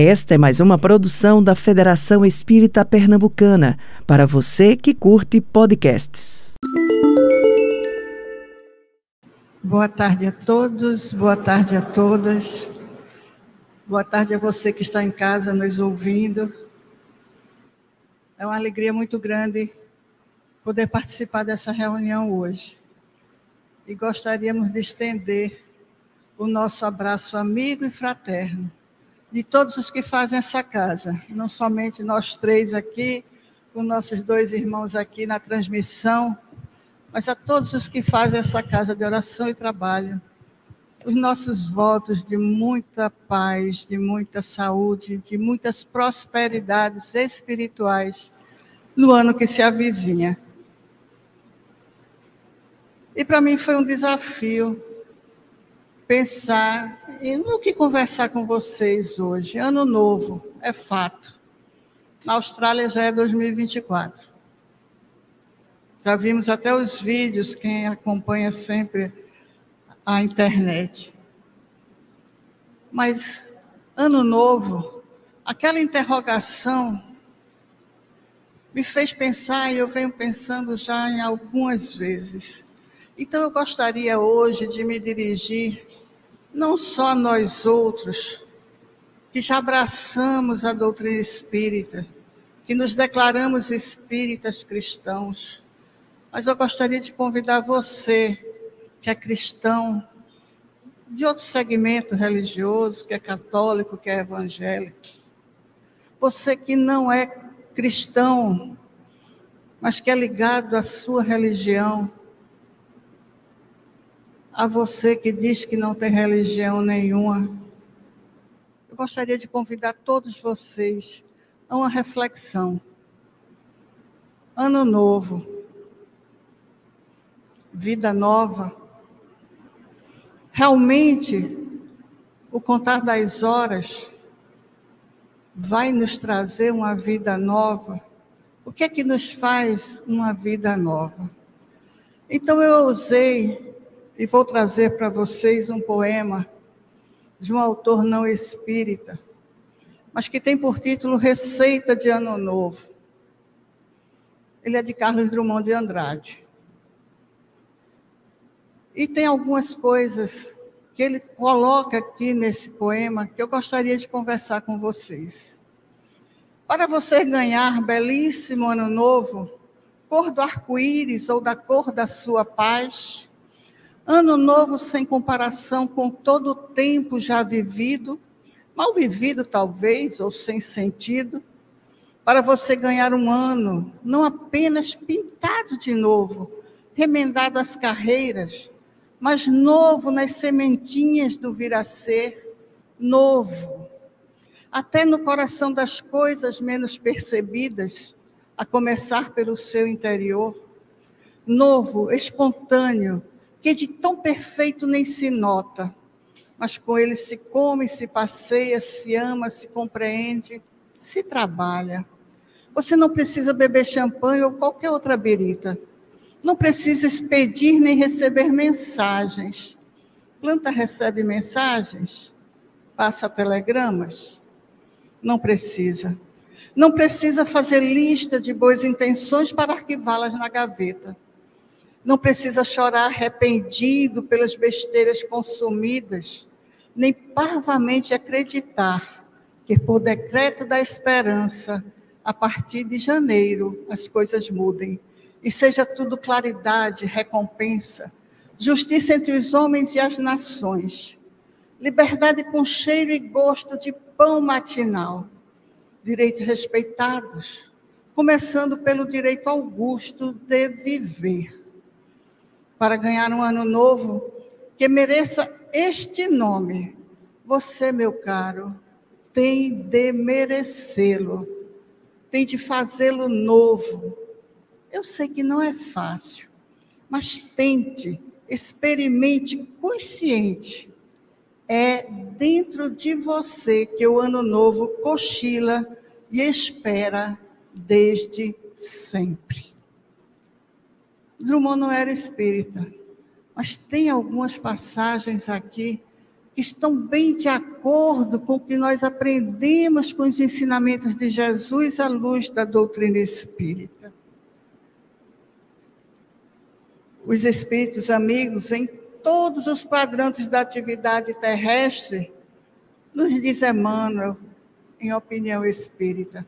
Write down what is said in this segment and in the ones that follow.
Esta é mais uma produção da Federação Espírita Pernambucana, para você que curte podcasts. Boa tarde a todos, boa tarde a todas. Boa tarde a você que está em casa nos ouvindo. É uma alegria muito grande poder participar dessa reunião hoje. E gostaríamos de estender o nosso abraço amigo e fraterno de todos os que fazem essa casa, não somente nós três aqui, com nossos dois irmãos aqui na transmissão, mas a todos os que fazem essa casa de oração e trabalho. Os nossos votos de muita paz, de muita saúde, de muitas prosperidades espirituais no ano que se avizinha. E para mim foi um desafio pensar e no que conversar com vocês hoje. Ano novo, é fato. Na Austrália já é 2024. Já vimos até os vídeos, quem acompanha sempre a internet. Mas, ano novo, aquela interrogação me fez pensar, e eu venho pensando já em algumas vezes. Então, eu gostaria hoje de me dirigir não só nós outros, que já abraçamos a doutrina espírita, que nos declaramos espíritas cristãos, mas eu gostaria de convidar você, que é cristão, de outro segmento religioso, que é católico, que é evangélico, você que não é cristão, mas que é ligado à sua religião, a você que diz que não tem religião nenhuma, eu gostaria de convidar todos vocês a uma reflexão. Ano novo, vida nova. Realmente, o contar das horas vai nos trazer uma vida nova. O que é que nos faz uma vida nova? Então eu usei e vou trazer para vocês um poema de um autor não espírita, mas que tem por título Receita de Ano Novo. Ele é de Carlos Drummond de Andrade. E tem algumas coisas que ele coloca aqui nesse poema que eu gostaria de conversar com vocês. Para você ganhar belíssimo ano novo, cor do arco-íris ou da cor da sua paz, Ano novo sem comparação com todo o tempo já vivido, mal vivido talvez, ou sem sentido, para você ganhar um ano, não apenas pintado de novo, remendado as carreiras, mas novo nas sementinhas do vir a ser, novo. Até no coração das coisas menos percebidas, a começar pelo seu interior. Novo, espontâneo, que de tão perfeito nem se nota, mas com ele se come, se passeia, se ama, se compreende, se trabalha. Você não precisa beber champanhe ou qualquer outra berita. Não precisa expedir nem receber mensagens. Planta recebe mensagens? Passa telegramas? Não precisa. Não precisa fazer lista de boas intenções para arquivá-las na gaveta não precisa chorar arrependido pelas besteiras consumidas, nem parvamente acreditar que, por decreto da esperança, a partir de janeiro as coisas mudem. E seja tudo claridade, recompensa, justiça entre os homens e as nações, liberdade com cheiro e gosto de pão matinal, direitos respeitados, começando pelo direito augusto de viver para ganhar um ano novo que mereça este nome. Você, meu caro, tem de merecê-lo, tem de fazê-lo novo. Eu sei que não é fácil, mas tente, experimente consciente. É dentro de você que o ano novo cochila e espera desde sempre. Drummond não era espírita, mas tem algumas passagens aqui que estão bem de acordo com o que nós aprendemos com os ensinamentos de Jesus à luz da doutrina espírita. Os espíritos amigos, em todos os quadrantes da atividade terrestre, nos diz Emmanuel, em opinião espírita,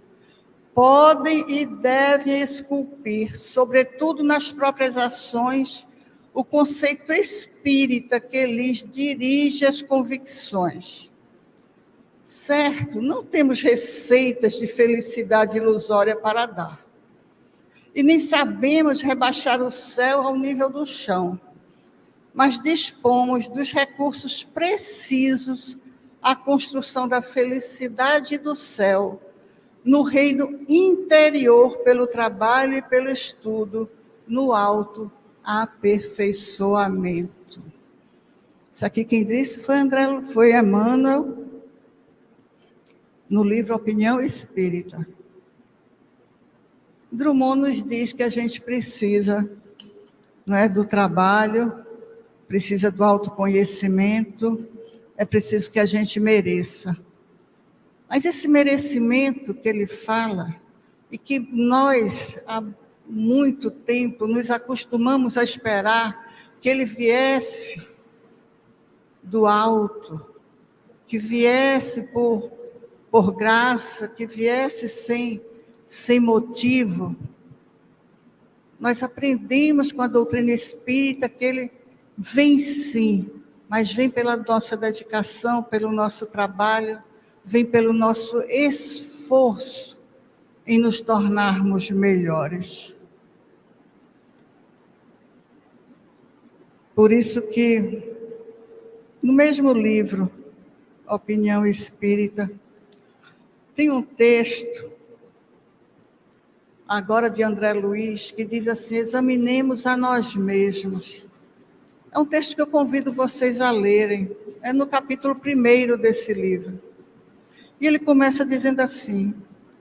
podem e devem esculpir, sobretudo nas próprias ações, o conceito espírita que lhes dirige as convicções. Certo, não temos receitas de felicidade ilusória para dar. E nem sabemos rebaixar o céu ao nível do chão. Mas dispomos dos recursos precisos à construção da felicidade do céu no reino interior pelo trabalho e pelo estudo no alto aperfeiçoamento. Isso aqui quem disse foi André, foi Emmanuel, no livro Opinião Espírita. Drummond nos diz que a gente precisa não é, do trabalho, precisa do autoconhecimento, é preciso que a gente mereça. Mas esse merecimento que ele fala, e que nós, muito tempo nos acostumamos a esperar que ele viesse do alto, que viesse por, por graça, que viesse sem, sem motivo. Nós aprendemos com a doutrina espírita que ele vem sim, mas vem pela nossa dedicação, pelo nosso trabalho, vem pelo nosso esforço em nos tornarmos melhores. Por isso que no mesmo livro, Opinião Espírita, tem um texto, agora de André Luiz, que diz assim: examinemos a nós mesmos. É um texto que eu convido vocês a lerem, é no capítulo primeiro desse livro. E ele começa dizendo assim: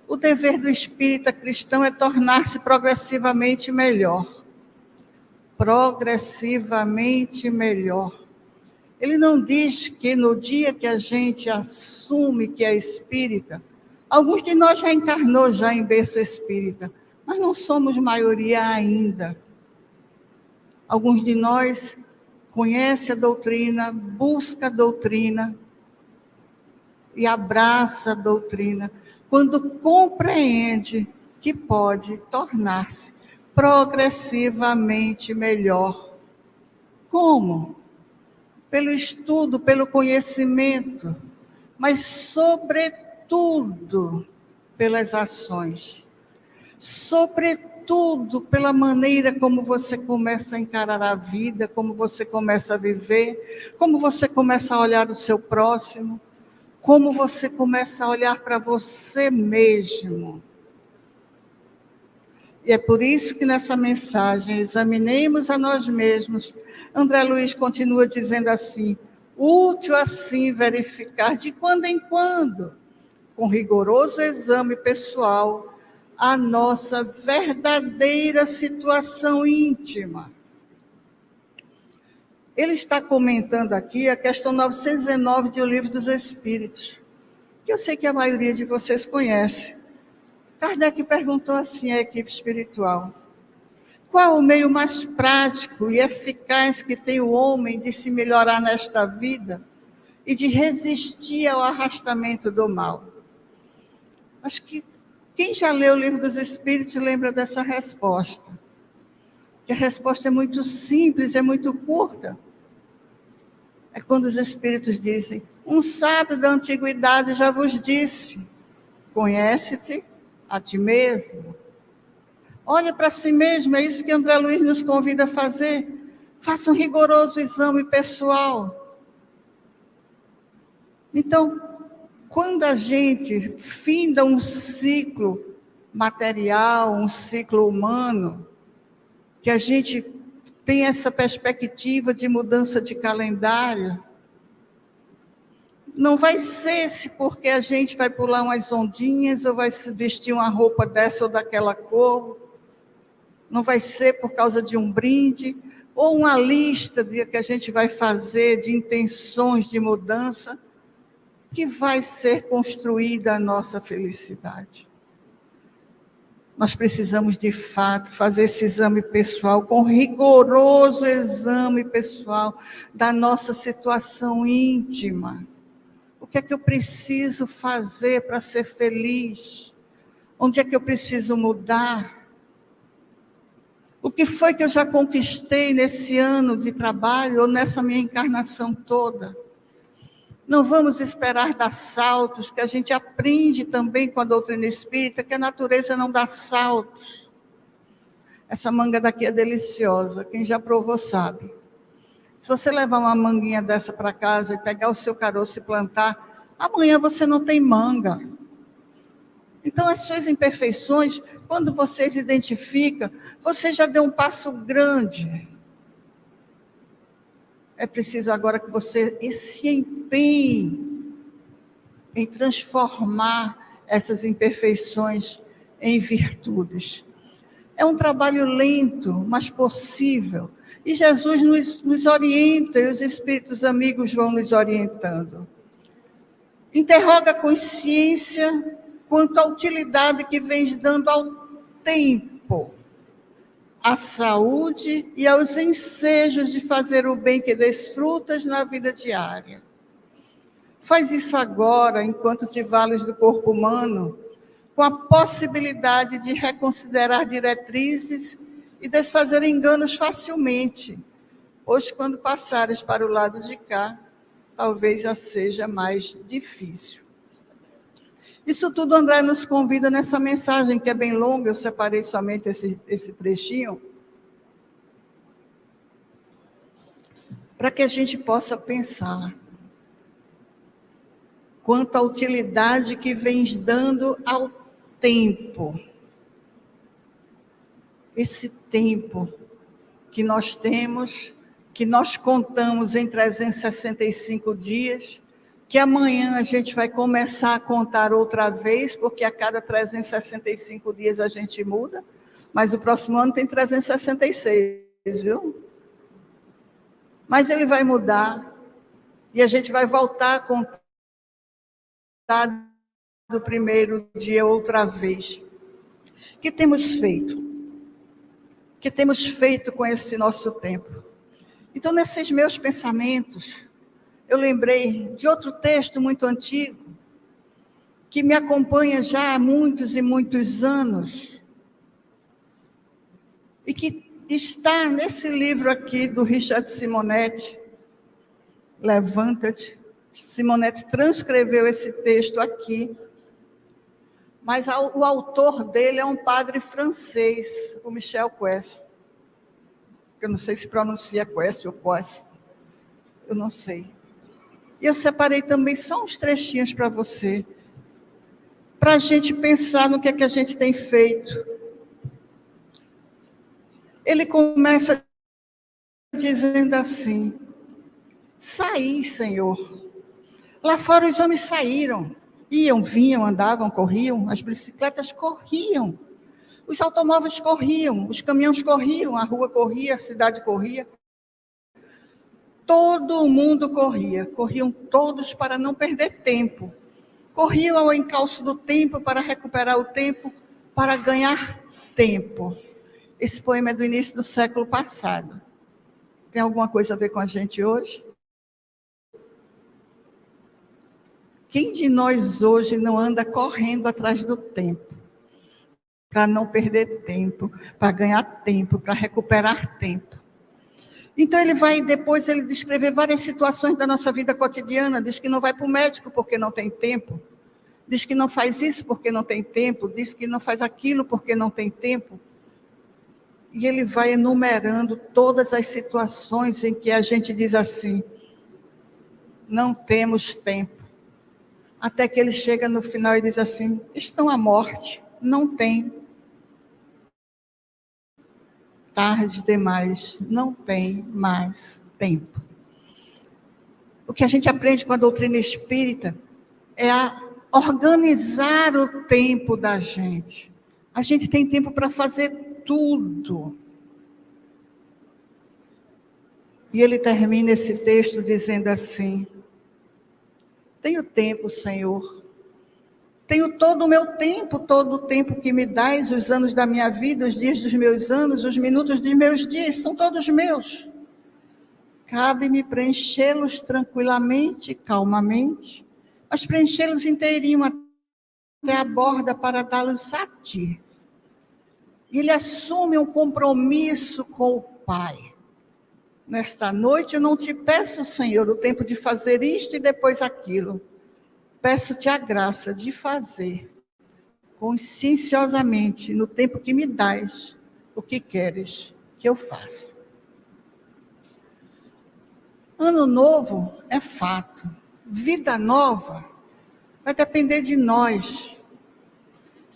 o dever do espírita cristão é tornar-se progressivamente melhor progressivamente melhor. Ele não diz que no dia que a gente assume que é espírita, alguns de nós já encarnou já em berço espírita, mas não somos maioria ainda. Alguns de nós conhece a doutrina, busca a doutrina e abraça a doutrina quando compreende que pode tornar-se progressivamente melhor. Como? Pelo estudo, pelo conhecimento, mas, sobretudo, pelas ações. Sobretudo, pela maneira como você começa a encarar a vida, como você começa a viver, como você começa a olhar o seu próximo, como você começa a olhar para você mesmo e é por isso que nessa mensagem, examinemos a nós mesmos. André Luiz continua dizendo assim: útil assim verificar de quando em quando, com rigoroso exame pessoal, a nossa verdadeira situação íntima. Ele está comentando aqui a questão 919 de O Livro dos Espíritos, que eu sei que a maioria de vocês conhece. Kardec perguntou assim à equipe espiritual: qual o meio mais prático e eficaz que tem o homem de se melhorar nesta vida e de resistir ao arrastamento do mal? Acho que quem já leu o livro dos Espíritos lembra dessa resposta. Que a resposta é muito simples, é muito curta. É quando os Espíritos dizem: Um sábio da antiguidade já vos disse: Conhece-te a ti mesmo. Olha para si mesmo, é isso que André Luiz nos convida a fazer. Faça um rigoroso exame pessoal. Então, quando a gente finda um ciclo material, um ciclo humano, que a gente tem essa perspectiva de mudança de calendário, não vai ser se porque a gente vai pular umas ondinhas ou vai se vestir uma roupa dessa ou daquela cor. Não vai ser por causa de um brinde ou uma lista de, que a gente vai fazer de intenções de mudança que vai ser construída a nossa felicidade. Nós precisamos, de fato, fazer esse exame pessoal, com rigoroso exame pessoal da nossa situação íntima. O que é que eu preciso fazer para ser feliz? Onde é que eu preciso mudar? O que foi que eu já conquistei nesse ano de trabalho ou nessa minha encarnação toda? Não vamos esperar dar saltos, que a gente aprende também com a doutrina espírita que a natureza não dá saltos. Essa manga daqui é deliciosa, quem já provou sabe. Se você levar uma manguinha dessa para casa e pegar o seu caroço e plantar, amanhã você não tem manga. Então, as suas imperfeições, quando vocês identificam, você já deu um passo grande. É preciso agora que você se empenhe em transformar essas imperfeições em virtudes. É um trabalho lento, mas possível. E Jesus nos, nos orienta, e os espíritos amigos vão nos orientando. Interroga a consciência quanto à utilidade que vens dando ao tempo à saúde e aos ensejos de fazer o bem que desfrutas na vida diária. Faz isso agora, enquanto te vales do corpo humano, com a possibilidade de reconsiderar diretrizes e desfazer enganos facilmente, pois quando passares para o lado de cá, talvez já seja mais difícil. Isso tudo André nos convida nessa mensagem, que é bem longa, eu separei somente esse, esse trechinho, para que a gente possa pensar quanto à utilidade que vens dando ao tempo. Esse tempo que nós temos, que nós contamos em 365 dias, que amanhã a gente vai começar a contar outra vez, porque a cada 365 dias a gente muda, mas o próximo ano tem 366, viu? Mas ele vai mudar e a gente vai voltar a contar do primeiro dia outra vez. O que temos feito? O que temos feito com esse nosso tempo? Então, nesses meus pensamentos, eu lembrei de outro texto muito antigo, que me acompanha já há muitos e muitos anos, e que está nesse livro aqui do Richard Simonetti, Levanta-te. Simonetti transcreveu esse texto aqui, mas o autor dele é um padre francês, o Michel Quest. Eu não sei se pronuncia Quest ou Quest, eu não sei. E eu separei também só uns trechinhos para você, para a gente pensar no que é que a gente tem feito. Ele começa dizendo assim: Saí, Senhor. Lá fora os homens saíram, iam, vinham, andavam, corriam, as bicicletas corriam, os automóveis corriam, os caminhões corriam, a rua corria, a cidade corria. Todo mundo corria, corriam todos para não perder tempo. Corriam ao encalço do tempo para recuperar o tempo, para ganhar tempo. Esse poema é do início do século passado. Tem alguma coisa a ver com a gente hoje? Quem de nós hoje não anda correndo atrás do tempo? Para não perder tempo, para ganhar tempo, para recuperar tempo. Então ele vai depois ele descrever várias situações da nossa vida cotidiana, diz que não vai para o médico porque não tem tempo, diz que não faz isso porque não tem tempo, diz que não faz aquilo porque não tem tempo. E ele vai enumerando todas as situações em que a gente diz assim: não temos tempo. Até que ele chega no final e diz assim: estão à morte, não tem tarde demais, não tem mais tempo. O que a gente aprende com a doutrina espírita é a organizar o tempo da gente. A gente tem tempo para fazer tudo. E ele termina esse texto dizendo assim: Tenho tempo, Senhor. Tenho todo o meu tempo, todo o tempo que me dás, os anos da minha vida, os dias dos meus anos, os minutos dos meus dias, são todos meus. Cabe-me preenchê-los tranquilamente, calmamente, mas preenchê-los inteirinho até a borda para dá-los a ti. Ele assume um compromisso com o Pai. Nesta noite eu não te peço, Senhor, o tempo de fazer isto e depois aquilo. Peço-te a graça de fazer conscienciosamente, no tempo que me dás, o que queres que eu faça. Ano novo é fato. Vida nova vai depender de nós,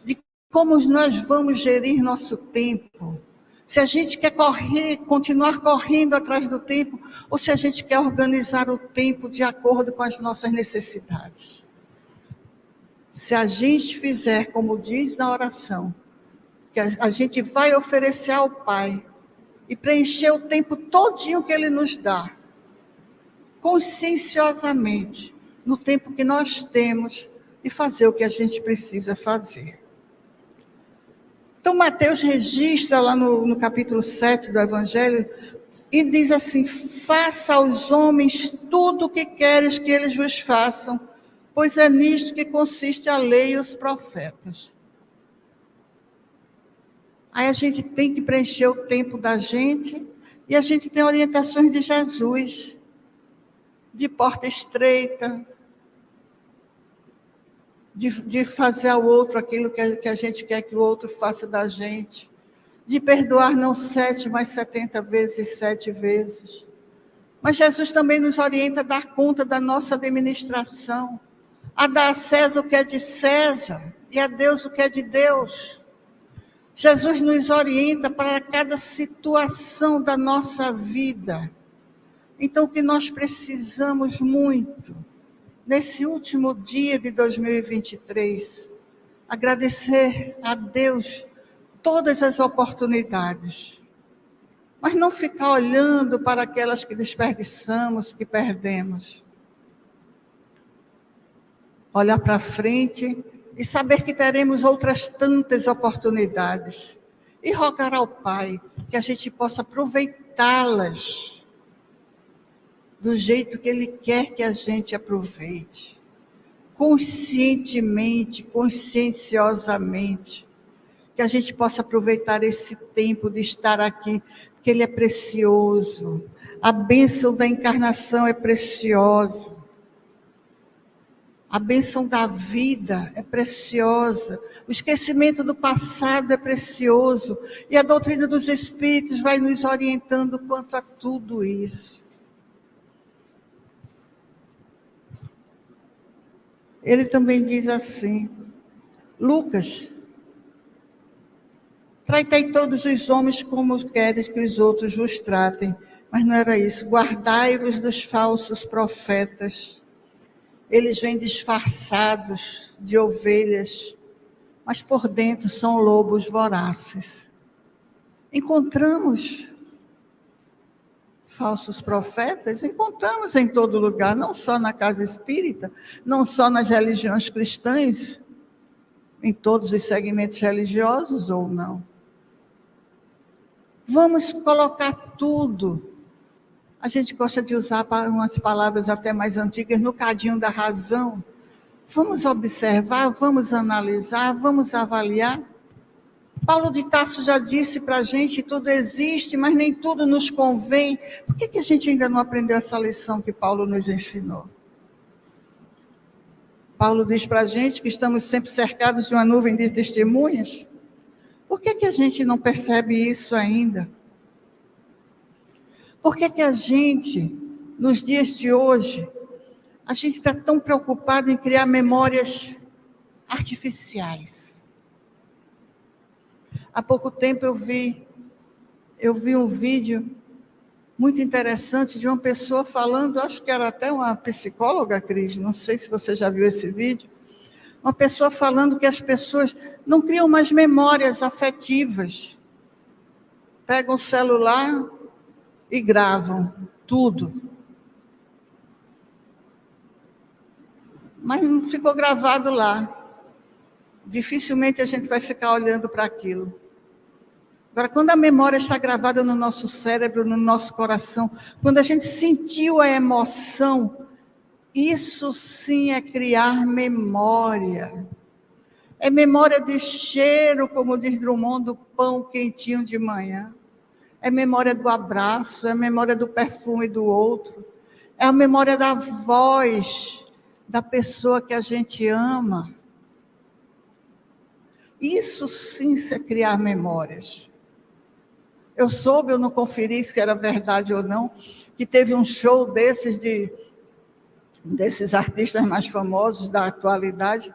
de como nós vamos gerir nosso tempo. Se a gente quer correr, continuar correndo atrás do tempo, ou se a gente quer organizar o tempo de acordo com as nossas necessidades. Se a gente fizer como diz na oração, que a, gente vai oferecer ao Pai e preencher o tempo todinho que Ele nos dá, conscienciosamente, no tempo que nós temos e fazer o que a gente precisa fazer. Então, Mateus registra lá no, no capítulo 7 do Evangelho e diz assim: Faça aos homens tudo o que queres que eles vos façam, pois é nisto que consiste a lei e os profetas. Aí a gente tem que preencher o tempo da gente e a gente tem orientações de Jesus de porta estreita, de, de fazer ao outro aquilo que a, que a gente quer que o outro faça da gente, de perdoar não sete, mas setenta vezes sete vezes. Mas Jesus também nos orienta a dar conta da nossa administração, a dar a César o que é de César e a Deus o que é de Deus. Jesus nos orienta para cada situação da nossa vida então, o que nós precisamos muito, nesse último dia de 2023, agradecer a Deus todas as oportunidades, mas não ficar olhando para aquelas que desperdiçamos, que perdemos. Olhar para frente e saber que teremos outras tantas oportunidades. E rogar ao Pai que a gente possa aproveitá-las do jeito que Ele quer que a gente aproveite. Conscientemente, conscienciosamente. Que a gente possa aproveitar esse tempo de estar aqui, porque Ele é precioso. A bênção da encarnação é preciosa. A bênção da vida é preciosa. O esquecimento do passado é precioso. E a doutrina dos Espíritos vai nos orientando quanto a tudo isso. ele também diz assim: Lucas, tratei todos os homens como queres que os outros vos tratem. Mas não era isso. Guardai-vos dos falsos profetas. Eles vêm disfarçados de ovelhas, mas por dentro são lobos vorazes. Encontramos falsos profetas encontramos em todo lugar, não só na casa espírita, não só nas religiões cristãs, em todos os segmentos religiosos ou não. Vamos colocar tudo. A gente gosta de usar umas palavras até mais antigas no cadinho da razão. Vamos observar, vamos analisar, vamos avaliar. Paulo de Tarso já disse para a gente: tudo existe, mas nem tudo nos convém. Por que, que a gente ainda não aprendeu essa lição que Paulo nos ensinou? Paulo diz para a gente que estamos sempre cercados de uma nuvem de testemunhas. Por que, que a gente não percebe isso ainda? Por que, que a gente, nos dias de hoje, a gente está tão preocupado em criar memórias artificiais? Há pouco tempo eu vi, eu vi um vídeo muito interessante de uma pessoa falando, acho que era até uma psicóloga, Cris, não sei se você já viu esse vídeo, uma pessoa falando que as pessoas não criam mais memórias afetivas. Pegam o celular e gravam tudo. Mas não ficou gravado lá. Dificilmente a gente vai ficar olhando para aquilo. Agora, quando a memória está gravada no nosso cérebro, no nosso coração, quando a gente sentiu a emoção, isso sim é criar memória. É memória de cheiro, como diz Drummond, do pão quentinho de manhã. É memória do abraço, é memória do perfume do outro. É a memória da voz da pessoa que a gente ama. Isso sim é criar memórias. Eu soube, eu não conferi se era verdade ou não, que teve um show desses de desses artistas mais famosos da atualidade,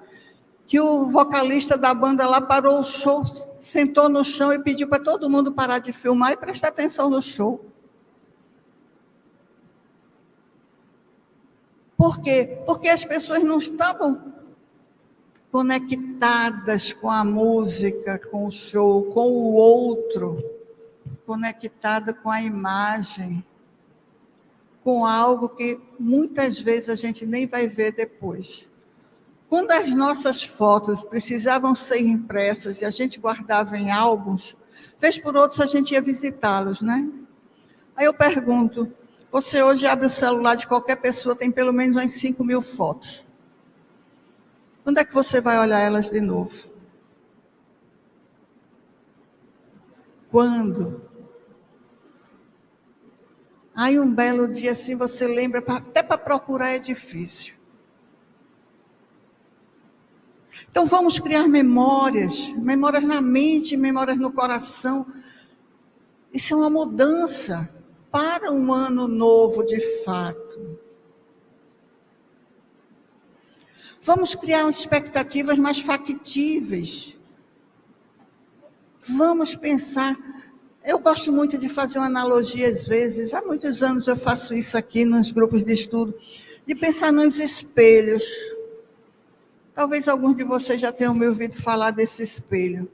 que o vocalista da banda lá parou o show, sentou no chão e pediu para todo mundo parar de filmar e prestar atenção no show. Por quê? Porque as pessoas não estavam conectadas com a música, com o show, com o outro, conectada com a imagem, com algo que muitas vezes a gente nem vai ver depois. Quando as nossas fotos precisavam ser impressas e a gente guardava em álbuns, vez por outros a gente ia visitá-los, né? Aí eu pergunto: você hoje abre o celular de qualquer pessoa, tem pelo menos umas 5 mil fotos. Quando é que você vai olhar elas de novo? Quando? Aí um belo dia assim você lembra, até para procurar é difícil. Então vamos criar memórias, memórias na mente, memórias no coração. Isso é uma mudança para um ano novo de fato. Vamos criar expectativas mais factíveis. Vamos pensar eu gosto muito de fazer uma analogia às vezes, há muitos anos eu faço isso aqui nos grupos de estudo, de pensar nos espelhos. Talvez alguns de vocês já tenham me ouvido falar desse espelho.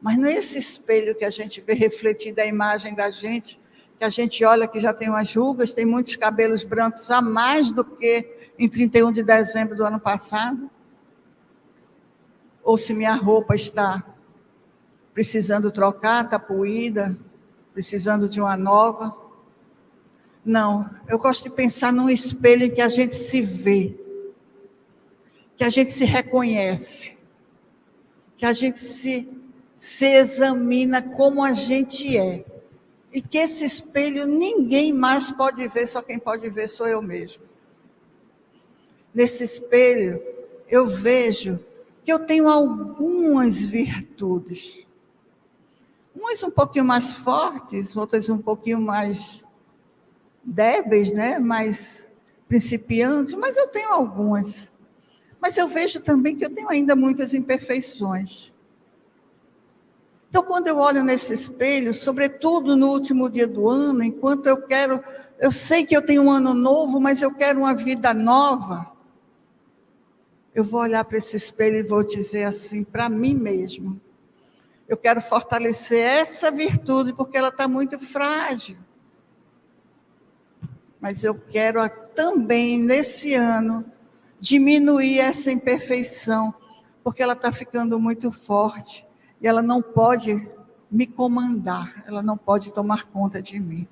Mas não é esse espelho que a gente vê refletida a imagem da gente, que a gente olha que já tem umas rugas, tem muitos cabelos brancos a mais do que em 31 de dezembro do ano passado? Ou se minha roupa está precisando trocar, está poída, precisando de uma nova. Não, eu gosto de pensar num espelho em que a gente se vê, que a gente se reconhece, que a gente se, se examina como a gente é. E que esse espelho ninguém mais pode ver, só quem pode ver sou eu mesmo. Nesse espelho, eu vejo que eu tenho algumas virtudes Uns um pouquinho mais fortes, outras um pouquinho mais débeis, né? mais principiantes, mas eu tenho algumas. Mas eu vejo também que eu tenho ainda muitas imperfeições. Então, quando eu olho nesse espelho, sobretudo no último dia do ano, enquanto eu quero, eu sei que eu tenho um ano novo, mas eu quero uma vida nova. Eu vou olhar para esse espelho e vou dizer assim para mim mesmo: eu quero fortalecer essa virtude porque ela está muito frágil. Mas eu quero também, nesse ano, diminuir essa imperfeição, porque ela está ficando muito forte e ela não pode me comandar, ela não pode tomar conta de mim.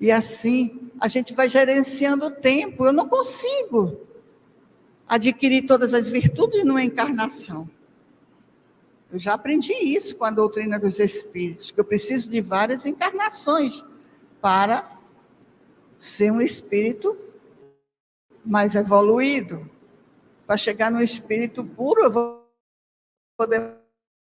E assim, a gente vai gerenciando o tempo. Eu não consigo adquirir todas as virtudes numa encarnação. Eu já aprendi isso com a doutrina dos espíritos, que eu preciso de várias encarnações para ser um espírito mais evoluído. Para chegar no espírito puro, eu vou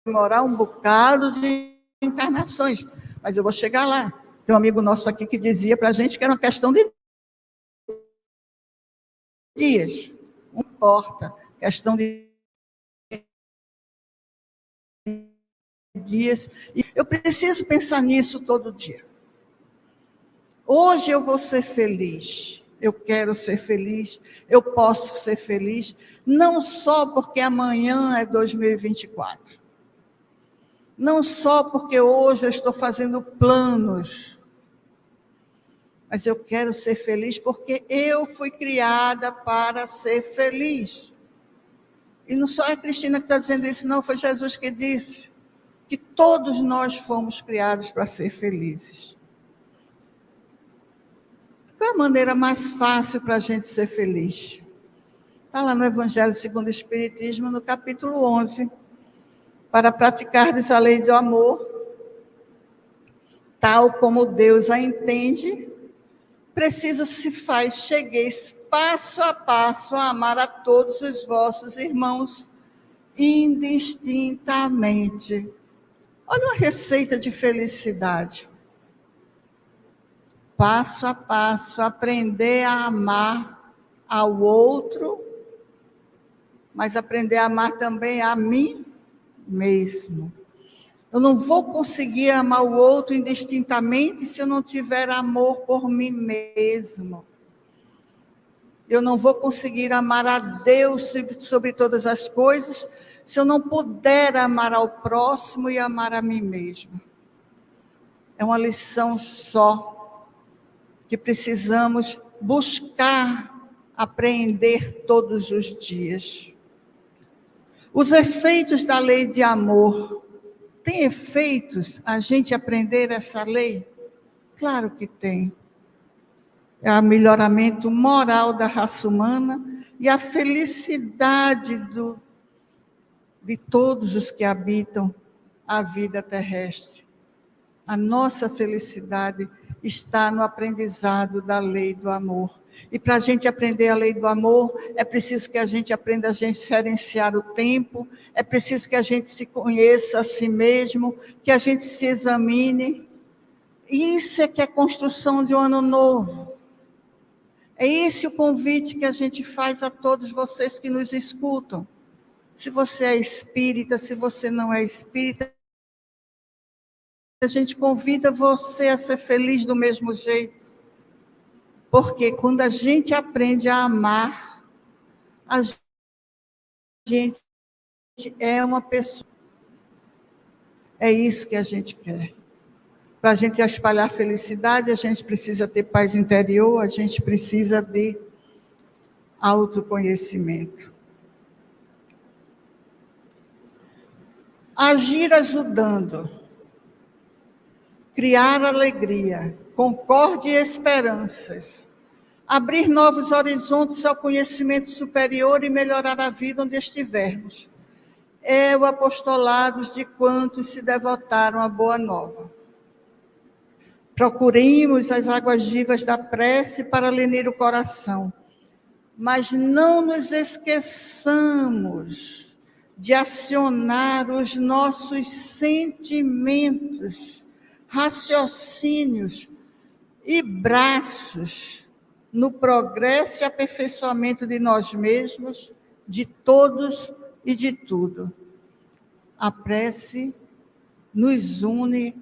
demorar um bocado de encarnações, mas eu vou chegar lá. Tem um amigo nosso aqui que dizia para a gente que era uma questão de dias, não importa, questão de dias. E eu preciso pensar nisso todo dia. Hoje eu vou ser feliz. Eu quero ser feliz. Eu posso ser feliz. Não só porque amanhã é 2024. Não só porque hoje eu estou fazendo planos, mas eu quero ser feliz porque eu fui criada para ser feliz. E não só é a Cristina que está dizendo isso, não, foi Jesus que disse que todos nós fomos criados para ser felizes. Qual é a maneira mais fácil para a gente ser feliz? Está lá no Evangelho segundo o Espiritismo, no capítulo 11 para praticardes a lei do amor, tal como Deus a entende, preciso se faz chegueis passo a passo a amar a todos os vossos irmãos indistintamente. Olha uma receita de felicidade. Passo a passo, aprender a amar ao outro, mas aprender a amar também a mim mesmo. Eu não vou conseguir amar o outro indistintamente se eu não tiver amor por mim mesmo. Eu não vou conseguir amar a Deus sobre todas as coisas se eu não puder amar ao próximo e amar a mim mesmo. É uma lição só que precisamos buscar aprender todos os dias. Os efeitos da lei de amor. Tem efeitos a gente aprender essa lei? Claro que tem. É o melhoramento moral da raça humana e a felicidade do, de todos os que habitam a vida terrestre. A nossa felicidade está no aprendizado da lei do amor. E para a gente aprender a lei do amor, é preciso que a gente aprenda a gerenciar o tempo, é preciso que a gente se conheça a si mesmo, que a gente se examine. Isso é que é construção de um ano novo. É esse o convite que a gente faz a todos vocês que nos escutam. Se você é espírita, se você não é espírita, a gente convida você a ser feliz do mesmo jeito. Porque quando a gente aprende a amar, a gente é uma pessoa. É isso que a gente quer. Para a gente espalhar felicidade, a gente precisa ter paz interior, a gente precisa de autoconhecimento. Agir ajudando, criar alegria, concorde e esperanças, abrir novos horizontes ao conhecimento superior e melhorar a vida onde estivermos. É o apostolado de quantos se devotaram à boa nova. Procuremos as águas vivas da prece para lenir o coração, mas não nos esqueçamos de acionar os nossos sentimentos, raciocínios, e braços no progresso e aperfeiçoamento de nós mesmos, de todos e de tudo. A prece nos une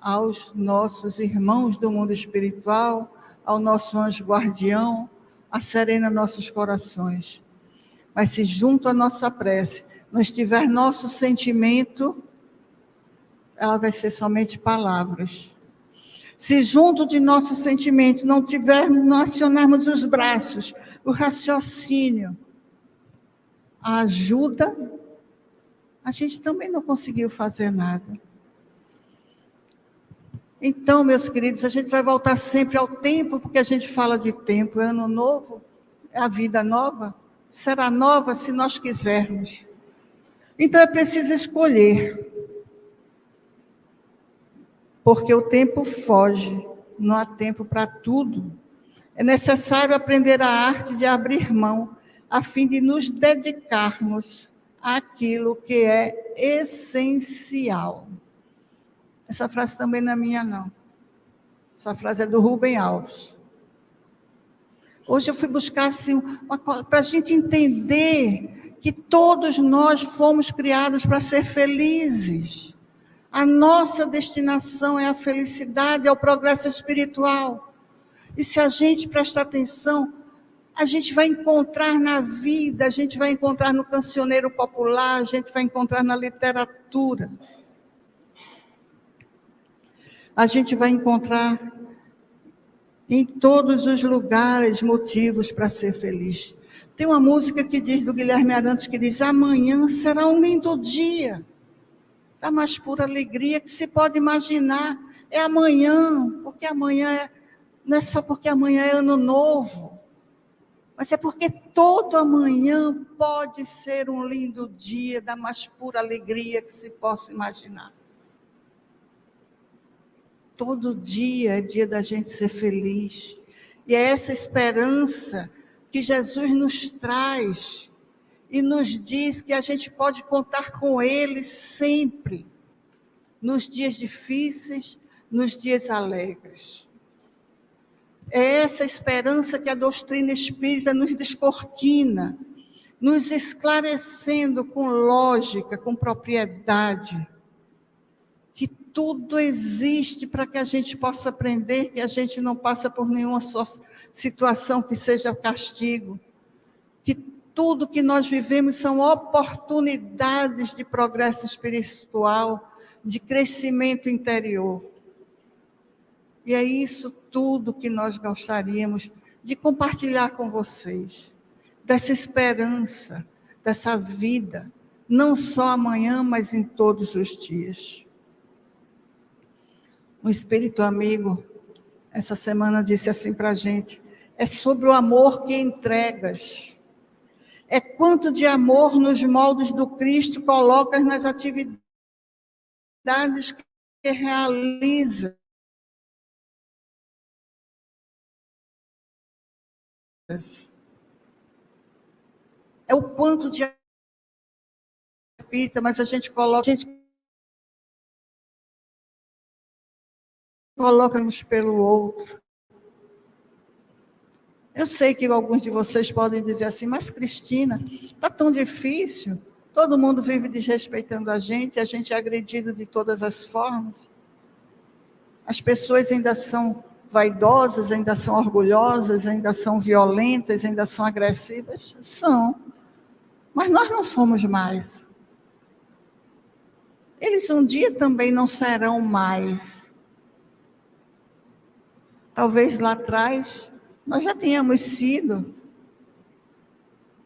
aos nossos irmãos do mundo espiritual, ao nosso anjo guardião, a serena nossos corações. Mas se junto à nossa prece não estiver nosso sentimento, ela vai ser somente palavras se junto de nossos sentimentos não tivermos, não acionarmos os braços, o raciocínio, a ajuda, a gente também não conseguiu fazer nada. Então, meus queridos, a gente vai voltar sempre ao tempo, porque a gente fala de tempo, é ano novo, é a vida nova, será nova se nós quisermos. Então é preciso escolher porque o tempo foge, não há tempo para tudo. É necessário aprender a arte de abrir mão, a fim de nos dedicarmos àquilo que é essencial. Essa frase também não é minha, não. Essa frase é do Rubem Alves. Hoje eu fui buscar assim, para a gente entender que todos nós fomos criados para ser felizes. A nossa destinação é a felicidade, é o progresso espiritual. E se a gente prestar atenção, a gente vai encontrar na vida, a gente vai encontrar no cancioneiro popular, a gente vai encontrar na literatura. a gente vai encontrar em todos os lugares motivos para ser feliz. Tem uma música que diz do Guilherme Arantes que diz: amanhã será um lindo dia, da mais pura alegria que se pode imaginar. É amanhã, porque amanhã é, não é só porque amanhã é ano novo, mas é porque todo amanhã pode ser um lindo dia da mais pura alegria que se possa imaginar. Todo dia é dia da gente ser feliz. E é essa esperança que Jesus nos traz e nos diz que a gente pode contar com Ele sempre, nos dias difíceis, nos dias alegres. É essa esperança que a doutrina espírita nos descortina, nos esclarecendo com lógica, com propriedade tudo existe para que a gente possa aprender, que a gente não passa por nenhuma situação que seja castigo, que tudo que nós vivemos são oportunidades de progresso espiritual, de crescimento interior. E é isso tudo que nós gostaríamos de compartilhar com vocês, dessa esperança, dessa vida, não só amanhã, mas em todos os dias um espírito amigo, essa semana disse assim para a gente: é sobre o amor que entregas. É quanto de amor nos moldes do Cristo colocas nas atividades que realiza. É o quanto de espírita, mas a gente coloca, a gente coloca-nos pelo outro. Eu sei que alguns de vocês podem dizer assim, mas Cristina, está tão difícil, todo mundo vive desrespeitando a gente, a gente é agredido de todas as formas. As pessoas ainda são vaidosas, ainda são orgulhosas, ainda são violentas, ainda são agressivas? São. Mas nós não somos mais. Eles um dia também não serão mais. Talvez lá atrás nós já tenhamos sido.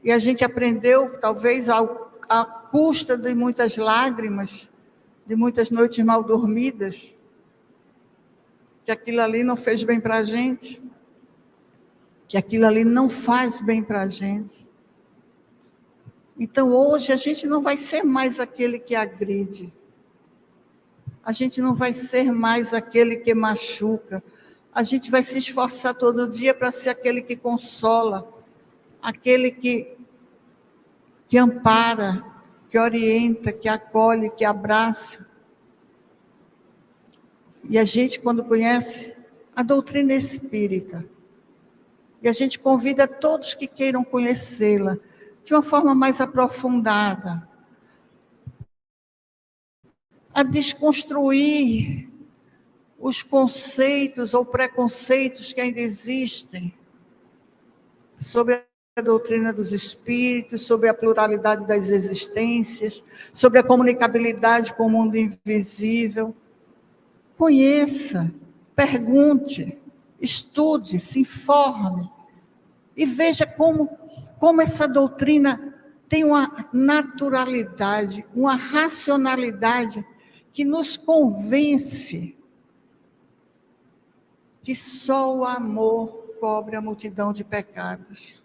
E a gente aprendeu, talvez ao, à custa de muitas lágrimas, de muitas noites mal dormidas, que aquilo ali não fez bem para a gente, que aquilo ali não faz bem para a gente. Então hoje a gente não vai ser mais aquele que agride, a gente não vai ser mais aquele que machuca, a gente vai se esforçar todo dia para ser aquele que consola, aquele que, que ampara, que orienta, que acolhe, que abraça. E a gente, quando conhece a doutrina espírita, e a gente convida todos que queiram conhecê-la de uma forma mais aprofundada, a desconstruir os conceitos ou preconceitos que ainda existem sobre a doutrina dos espíritos, sobre a pluralidade das existências, sobre a comunicabilidade com o mundo invisível. Conheça, pergunte, estude, se informe e veja como, como essa doutrina tem uma naturalidade, uma racionalidade que nos convence que só o amor cobre a multidão de pecados.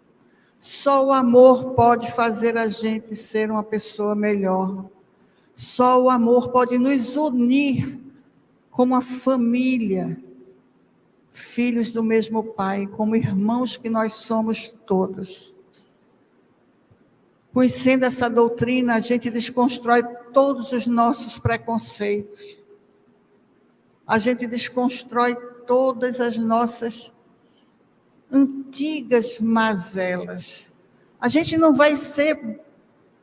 Só o amor pode fazer a gente ser uma pessoa melhor. Só o amor pode nos unir como a família, filhos do mesmo Pai, como irmãos que nós somos todos. Conhecendo essa doutrina, a gente desconstrói todos os nossos preconceitos. A gente desconstrói todas as nossas antigas mazelas. A gente não vai ser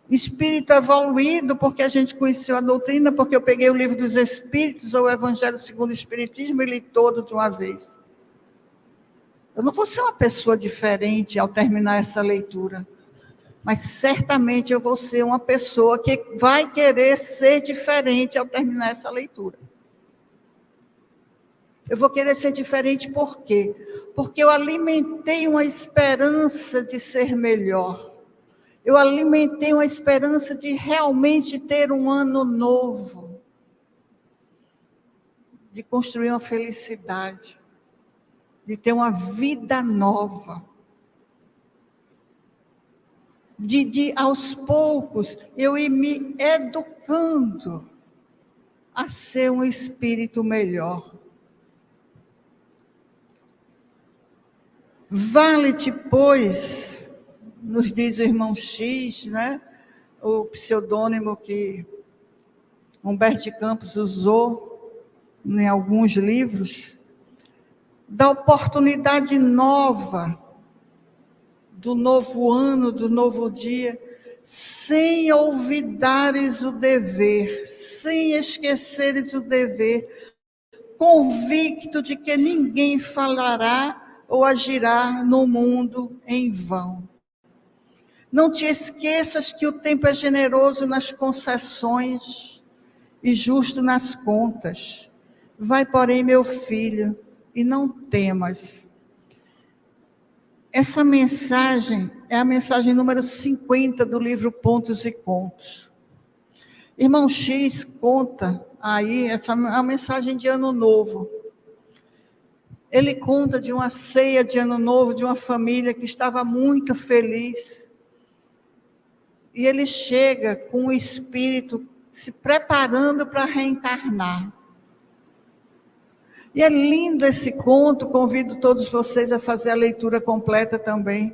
espírito evoluído porque a gente conheceu a doutrina, porque eu peguei o livro dos Espíritos ou o Evangelho segundo o Espiritismo e li todo de uma vez. Eu não vou ser uma pessoa diferente ao terminar essa leitura, mas certamente eu vou ser uma pessoa que vai querer ser diferente ao terminar essa leitura. Eu vou querer ser diferente por quê? Porque eu alimentei uma esperança de ser melhor. Eu alimentei uma esperança de realmente ter um ano novo. De construir uma felicidade. De ter uma vida nova. De, de aos poucos, eu ir me educando a ser um espírito melhor. Vale-te, pois, nos diz o irmão X, né? o pseudônimo que Humberto de Campos usou em alguns livros, da oportunidade nova do novo ano, do novo dia, sem olvidares o dever, sem esqueceres o dever, convicto de que ninguém falará ou agirá no mundo em vão. Não te esqueças que o tempo é generoso nas concessões e justo nas contas. Vai, porém, meu filho, e não temas. Essa mensagem é a mensagem número 50 do livro Pontos e Contos. Irmão X conta aí essa a mensagem de Ano Novo. Ele conta de uma ceia de Ano Novo de uma família que estava muito feliz. E ele chega com o espírito se preparando para reencarnar. E é lindo esse conto, convido todos vocês a fazer a leitura completa também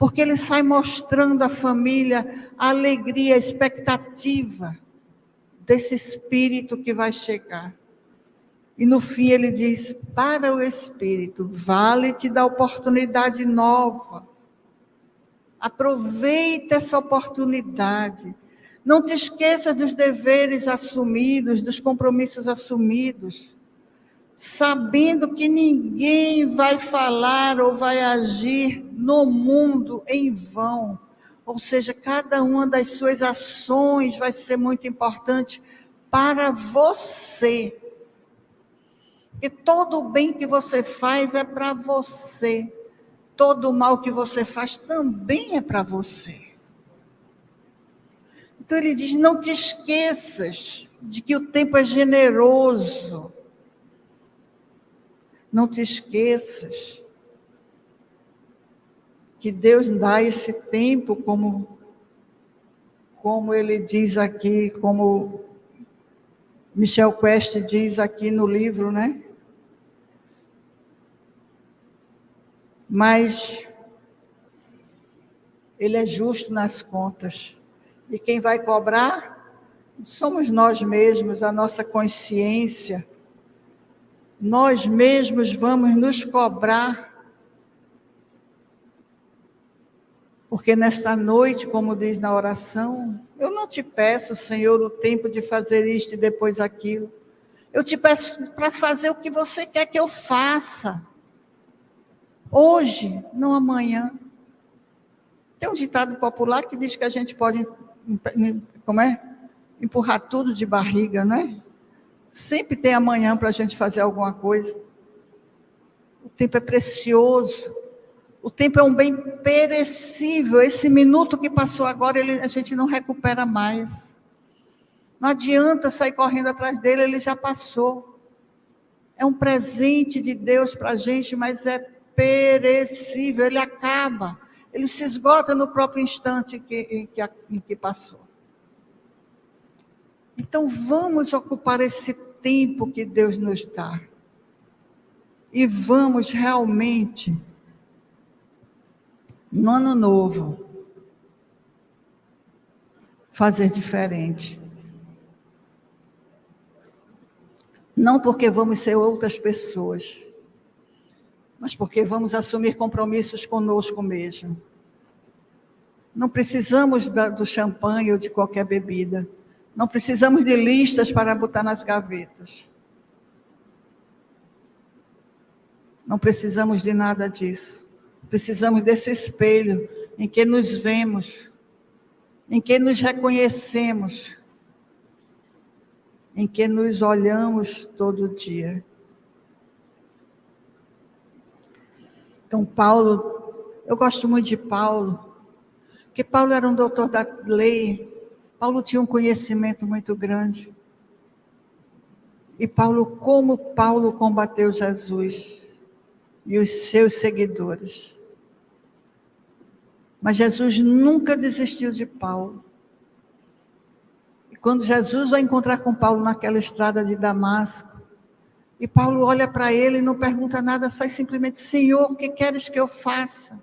porque ele sai mostrando à família a alegria, a expectativa desse espírito que vai chegar. E no fim ele diz: para o espírito, vale-te da oportunidade nova. Aproveita essa oportunidade. Não te esqueça dos deveres assumidos, dos compromissos assumidos sabendo que ninguém vai falar ou vai agir no mundo em vão. Ou seja, cada uma das suas ações vai ser muito importante para você. E todo o bem que você faz é para você. Todo o mal que você faz também é para você. Então ele diz: não te esqueças de que o tempo é generoso não te esqueças que Deus dá esse tempo como como ele diz aqui, como Michel Quest diz aqui no livro, né? Mas ele é justo nas contas. E quem vai cobrar somos nós mesmos, a nossa consciência nós mesmos vamos nos cobrar. Porque nesta noite, como diz na oração, eu não te peço, Senhor, o tempo de fazer isto e depois aquilo. Eu te peço para fazer o que você quer que eu faça. Hoje, não amanhã. Tem um ditado popular que diz que a gente pode, como é? Empurrar tudo de barriga, não é? Sempre tem amanhã para a gente fazer alguma coisa. O tempo é precioso. O tempo é um bem perecível. Esse minuto que passou agora, ele, a gente não recupera mais. Não adianta sair correndo atrás dele, ele já passou. É um presente de Deus para a gente, mas é perecível, ele acaba. Ele se esgota no próprio instante que, em, que, em que passou. Então vamos ocupar esse tempo que Deus nos dá. E vamos realmente, no ano novo, fazer diferente. Não porque vamos ser outras pessoas, mas porque vamos assumir compromissos conosco mesmo. Não precisamos do champanhe ou de qualquer bebida. Não precisamos de listas para botar nas gavetas. Não precisamos de nada disso. Precisamos desse espelho em que nos vemos, em que nos reconhecemos, em que nos olhamos todo dia. Então, Paulo, eu gosto muito de Paulo, porque Paulo era um doutor da lei, Paulo tinha um conhecimento muito grande. E Paulo, como Paulo combateu Jesus e os seus seguidores. Mas Jesus nunca desistiu de Paulo. E quando Jesus vai encontrar com Paulo naquela estrada de Damasco, e Paulo olha para ele e não pergunta nada, faz simplesmente: Senhor, o que queres que eu faça?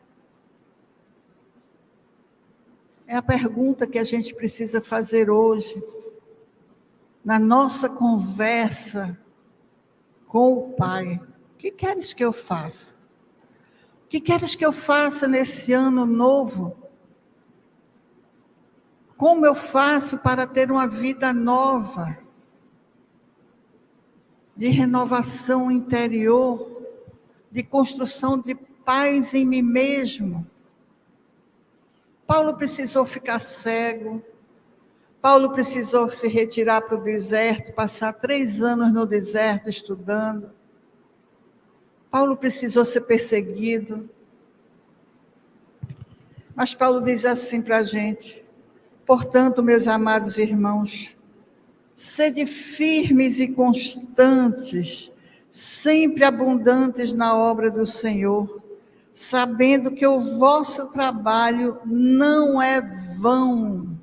É a pergunta que a gente precisa fazer hoje, na nossa conversa com o Pai. O que queres que eu faça? O que queres que eu faça nesse ano novo? Como eu faço para ter uma vida nova? De renovação interior, de construção de paz em mim mesmo. Paulo precisou ficar cego. Paulo precisou se retirar para o deserto, passar três anos no deserto estudando. Paulo precisou ser perseguido. Mas Paulo diz assim para a gente: portanto, meus amados irmãos, sede firmes e constantes, sempre abundantes na obra do Senhor sabendo que o vosso trabalho não é vão.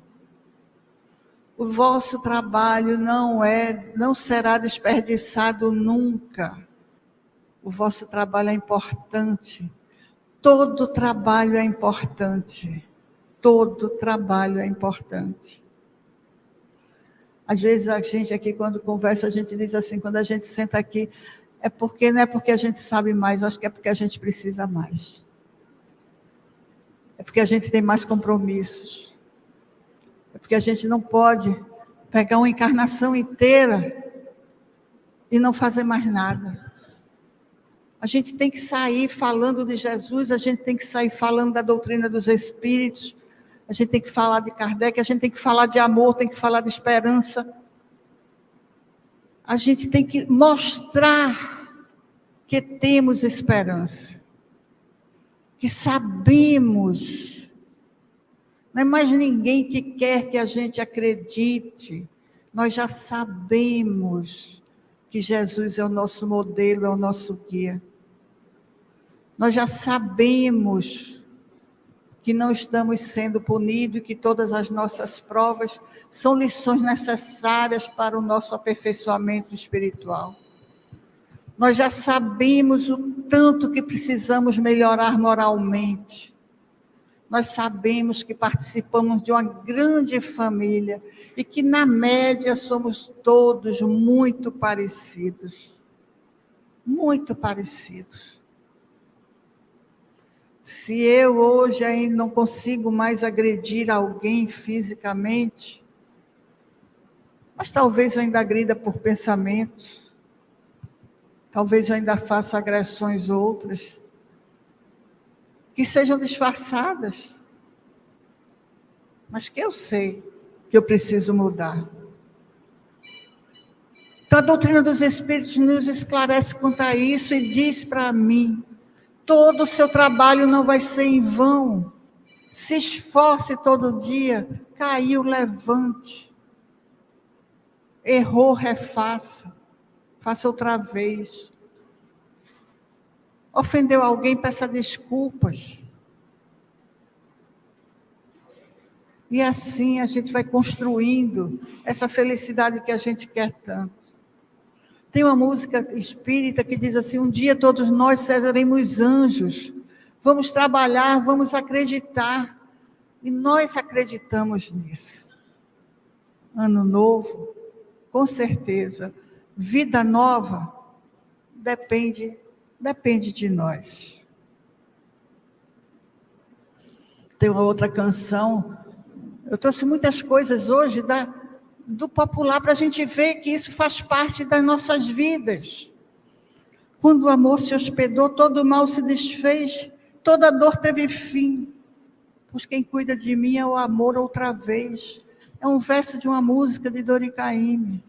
O vosso trabalho não é, não será desperdiçado nunca. O vosso trabalho é importante. Todo trabalho é importante. Todo trabalho é importante. Às vezes a gente aqui, quando conversa, a gente diz assim, quando a gente senta aqui, é porque não é porque a gente sabe mais, acho que é porque a gente precisa mais. É porque a gente tem mais compromissos. É porque a gente não pode pegar uma encarnação inteira e não fazer mais nada. A gente tem que sair falando de Jesus, a gente tem que sair falando da doutrina dos Espíritos, a gente tem que falar de Kardec, a gente tem que falar de amor, tem que falar de esperança a gente tem que mostrar que temos esperança, que sabemos. Não é mais ninguém que quer que a gente acredite, nós já sabemos que Jesus é o nosso modelo, é o nosso guia. Nós já sabemos que não estamos sendo punidos e que todas as nossas provas são lições necessárias para o nosso aperfeiçoamento espiritual. Nós já sabemos o tanto que precisamos melhorar moralmente. Nós sabemos que participamos de uma grande família e que, na média, somos todos muito parecidos. Muito parecidos. Se eu hoje ainda não consigo mais agredir alguém fisicamente, mas talvez eu ainda agrida por pensamentos. Talvez eu ainda faça agressões outras. Que sejam disfarçadas. Mas que eu sei que eu preciso mudar. Então a doutrina dos Espíritos nos esclarece quanto a isso e diz para mim: todo o seu trabalho não vai ser em vão. Se esforce todo dia, caiu, levante. Errou, refaça. Faça outra vez. Ofendeu alguém, peça desculpas. E assim a gente vai construindo essa felicidade que a gente quer tanto. Tem uma música espírita que diz assim: Um dia todos nós seremos anjos. Vamos trabalhar, vamos acreditar. E nós acreditamos nisso. Ano novo, com certeza, vida nova depende depende de nós. Tem uma outra canção. Eu trouxe muitas coisas hoje da, do popular para a gente ver que isso faz parte das nossas vidas. Quando o amor se hospedou, todo o mal se desfez, toda dor teve fim. Pois quem cuida de mim é o amor outra vez. É um verso de uma música de Dori Caymmi.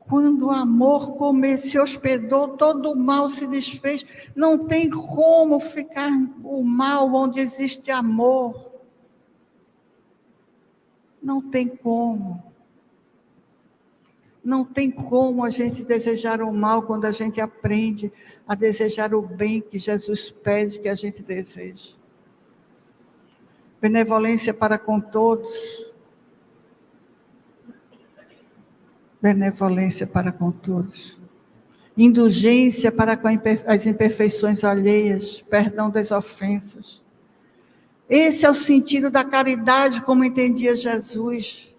Quando o amor come, se hospedou, todo o mal se desfez. Não tem como ficar o mal onde existe amor. Não tem como. Não tem como a gente desejar o mal quando a gente aprende a desejar o bem que Jesus pede que a gente deseje. Benevolência para com todos. Benevolência para com todos. Indulgência para com as imperfeições alheias, perdão das ofensas. Esse é o sentido da caridade, como entendia Jesus.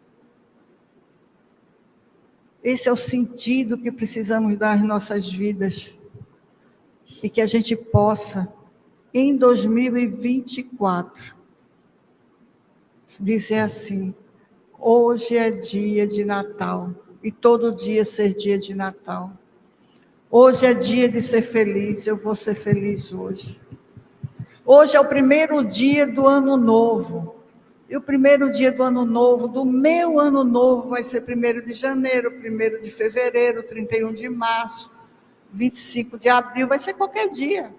Esse é o sentido que precisamos dar às nossas vidas. E que a gente possa, em 2024, dizer assim: hoje é dia de Natal, e todo dia ser dia de Natal. Hoje é dia de ser feliz, eu vou ser feliz hoje. Hoje é o primeiro dia do ano novo. E o primeiro dia do ano novo, do meu ano novo, vai ser 1 de janeiro, 1 de fevereiro, 31 de março, 25 de abril, vai ser qualquer dia.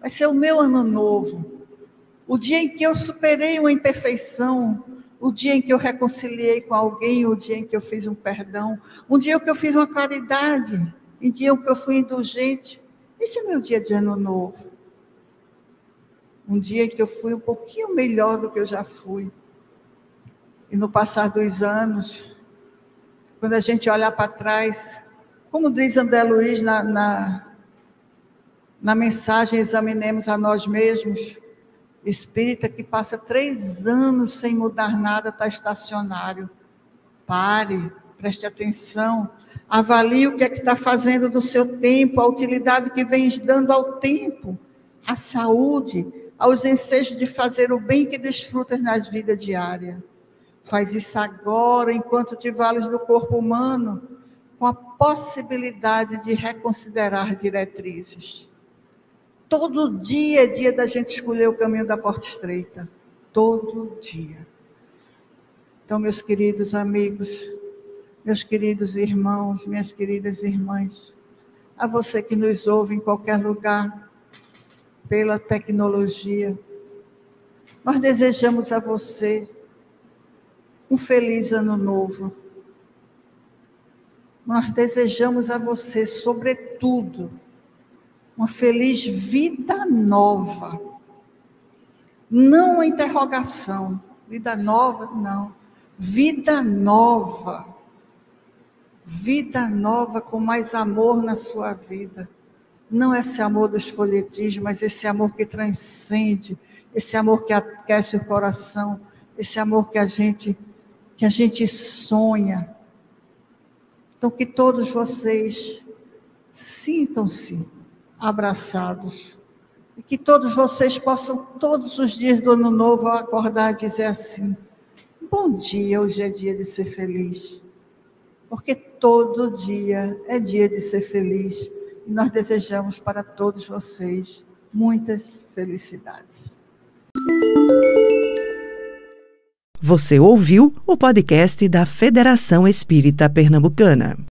Vai ser o meu ano novo. O dia em que eu superei uma imperfeição, o dia em que eu reconciliei com alguém, o dia em que eu fiz um perdão, um dia em que eu fiz uma caridade, um dia em que eu fui indulgente. Esse é meu dia de ano novo. Um dia que eu fui um pouquinho melhor do que eu já fui. E no passar dos anos, quando a gente olhar para trás, como diz André Luiz na, na, na mensagem Examinemos a Nós Mesmos, espírita que passa três anos sem mudar nada está estacionário. Pare, preste atenção, avalie o que é que está fazendo do seu tempo, a utilidade que vem dando ao tempo, a saúde, aos ensejos de fazer o bem que desfrutas nas vidas diárias. Faz isso agora, enquanto te vales do corpo humano, com a possibilidade de reconsiderar diretrizes. Todo dia é dia da gente escolher o caminho da porta estreita. Todo dia. Então, meus queridos amigos, meus queridos irmãos, minhas queridas irmãs, a você que nos ouve em qualquer lugar, pela tecnologia. Nós desejamos a você um feliz ano novo. Nós desejamos a você, sobretudo, uma feliz vida nova. Não a interrogação. Vida nova, não. Vida nova. Vida nova com mais amor na sua vida não esse amor dos folhetins, mas esse amor que transcende, esse amor que aquece o coração, esse amor que a gente que a gente sonha. Então que todos vocês sintam-se abraçados e que todos vocês possam todos os dias do ano novo acordar e dizer assim: Bom dia, hoje é dia de ser feliz. Porque todo dia é dia de ser feliz e nós desejamos para todos vocês muitas felicidades. Você ouviu o podcast da Federação Espírita Pernambucana.